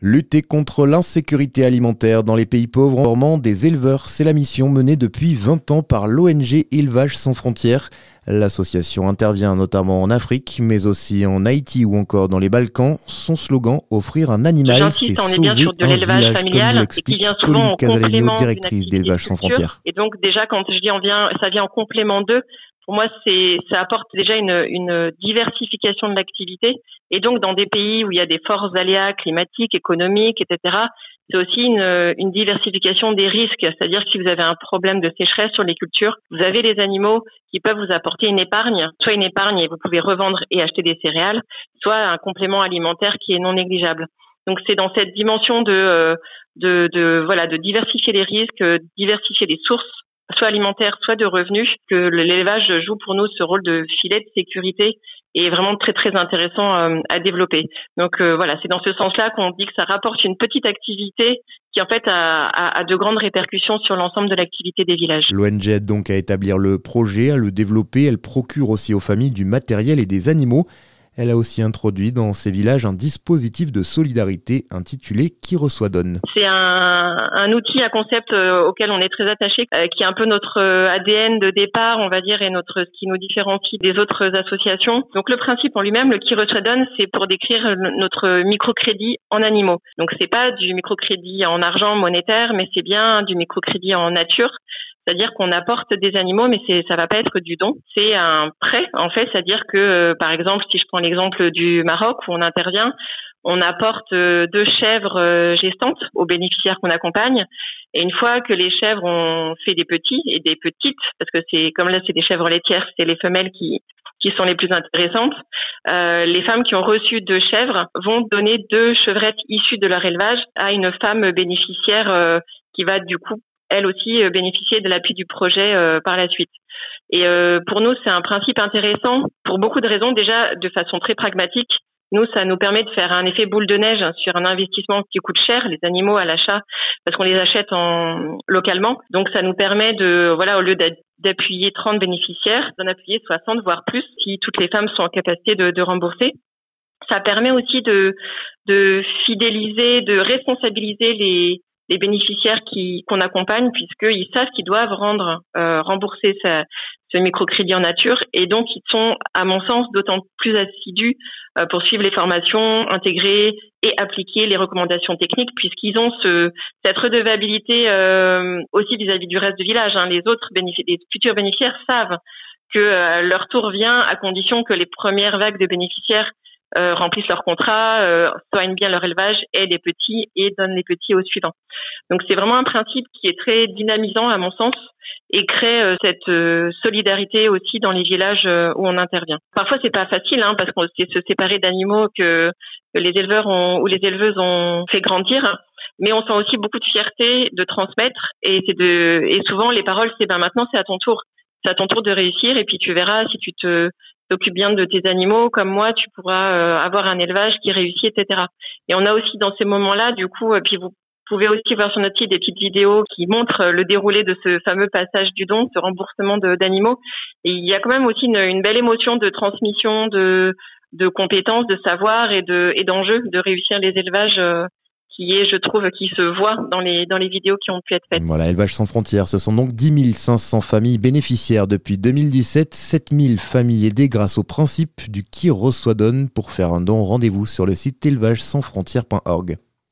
Lutter contre l'insécurité alimentaire dans les pays pauvres des éleveurs, c'est la mission menée depuis 20 ans par l'ONG Élevage sans frontières. L'association intervient notamment en Afrique, mais aussi en Haïti ou encore dans les Balkans. Son slogan, offrir un animal, c'est sauver un village, familial, comme l'explique Pauline Casaleno, directrice d'Élevage sans frontières. Et donc déjà, quand je dis on vient, ça vient en complément d'eux, pour moi, c'est ça apporte déjà une, une diversification de l'activité. Et donc, dans des pays où il y a des forts aléas climatiques, économiques, etc., c'est aussi une, une, diversification des risques. C'est-à-dire que si vous avez un problème de sécheresse sur les cultures, vous avez des animaux qui peuvent vous apporter une épargne, soit une épargne et vous pouvez revendre et acheter des céréales, soit un complément alimentaire qui est non négligeable. Donc c'est dans cette dimension de, de, de voilà de diversifier les risques, diversifier les sources soit alimentaire, soit de revenus, que l'élevage joue pour nous ce rôle de filet de sécurité est vraiment très très intéressant euh, à développer. Donc euh, voilà, c'est dans ce sens-là qu'on dit que ça rapporte une petite activité qui en fait a, a, a de grandes répercussions sur l'ensemble de l'activité des villages. L'ONG aide donc à établir le projet, à le développer, elle procure aussi aux familles du matériel et des animaux. Elle a aussi introduit dans ces villages un dispositif de solidarité intitulé Qui reçoit donne. C'est un, outil, un concept euh, auquel on est très attaché, euh, qui est un peu notre euh, ADN de départ, on va dire, et notre ce qui nous différencie des autres associations. Donc le principe en lui-même, le Qui reçoit donne, c'est pour décrire notre microcrédit en animaux. Donc c'est pas du microcrédit en argent monétaire, mais c'est bien du microcrédit en nature. C'est-à-dire qu'on apporte des animaux, mais c'est ça va pas être du don. C'est un prêt, en fait. C'est-à-dire que, euh, par exemple, si je prends l'exemple du Maroc où on intervient, on apporte euh, deux chèvres euh, gestantes aux bénéficiaires qu'on accompagne. Et une fois que les chèvres ont fait des petits et des petites, parce que c'est comme là c'est des chèvres laitières, c'est les femelles qui qui sont les plus intéressantes. Les femmes qui ont reçu deux chèvres vont donner deux chevrettes issues de leur élevage à une femme bénéficiaire qui va du coup elle aussi euh, bénéficier de l'appui du projet euh, par la suite. Et euh, pour nous, c'est un principe intéressant pour beaucoup de raisons. Déjà, de façon très pragmatique, nous, ça nous permet de faire un effet boule de neige sur un investissement qui coûte cher, les animaux à l'achat, parce qu'on les achète en localement. Donc, ça nous permet de, voilà, au lieu d'appuyer 30 bénéficiaires, d'en appuyer 60, voire plus, si toutes les femmes sont en capacité de, de rembourser. Ça permet aussi de, de fidéliser, de responsabiliser les, les bénéficiaires qui qu'on accompagne puisqu'ils savent qu'ils doivent rendre euh, rembourser ce microcrédit en nature et donc ils sont à mon sens d'autant plus assidus euh, pour suivre les formations, intégrer et appliquer les recommandations techniques puisqu'ils ont ce cette redevabilité euh, aussi vis-à-vis du reste du village. Hein. Les autres les futurs bénéficiaires savent que euh, leur tour vient à condition que les premières vagues de bénéficiaires euh, remplissent leur contrat, euh, soignent bien leur élevage, aident les petits et donnent les petits aux suivants. Donc c'est vraiment un principe qui est très dynamisant à mon sens et crée euh, cette euh, solidarité aussi dans les villages où on intervient. Parfois c'est pas facile hein, parce qu'on c'est se séparer d'animaux que, que, les éleveurs ont, ou les éleveuses ont fait grandir, mais on sent aussi beaucoup de fierté de transmettre et c'est de et souvent les paroles c'est ben maintenant c'est à ton tour c'est à ton tour de réussir et puis tu verras si tu te t'occupes bien de tes animaux comme moi, tu pourras euh, avoir un élevage qui réussit, etc. Et on a aussi dans ces moments-là, du coup, euh, puis vous pouvez aussi voir sur notre site des petites vidéos qui montrent le déroulé de ce fameux passage du don, ce remboursement d'animaux. Et il y a quand même aussi une, une belle émotion de transmission de, de compétences, de savoir et de et d'enjeux de réussir les élevages euh, qui est, je trouve, qui se voit dans les, dans les vidéos qui ont pu être faites. Voilà, Élevage sans frontières, ce sont donc 10 500 familles bénéficiaires depuis 2017, 7000 familles aidées grâce au principe du qui reçoit donne. Pour faire un don, rendez-vous sur le site élevage sans frontières.org.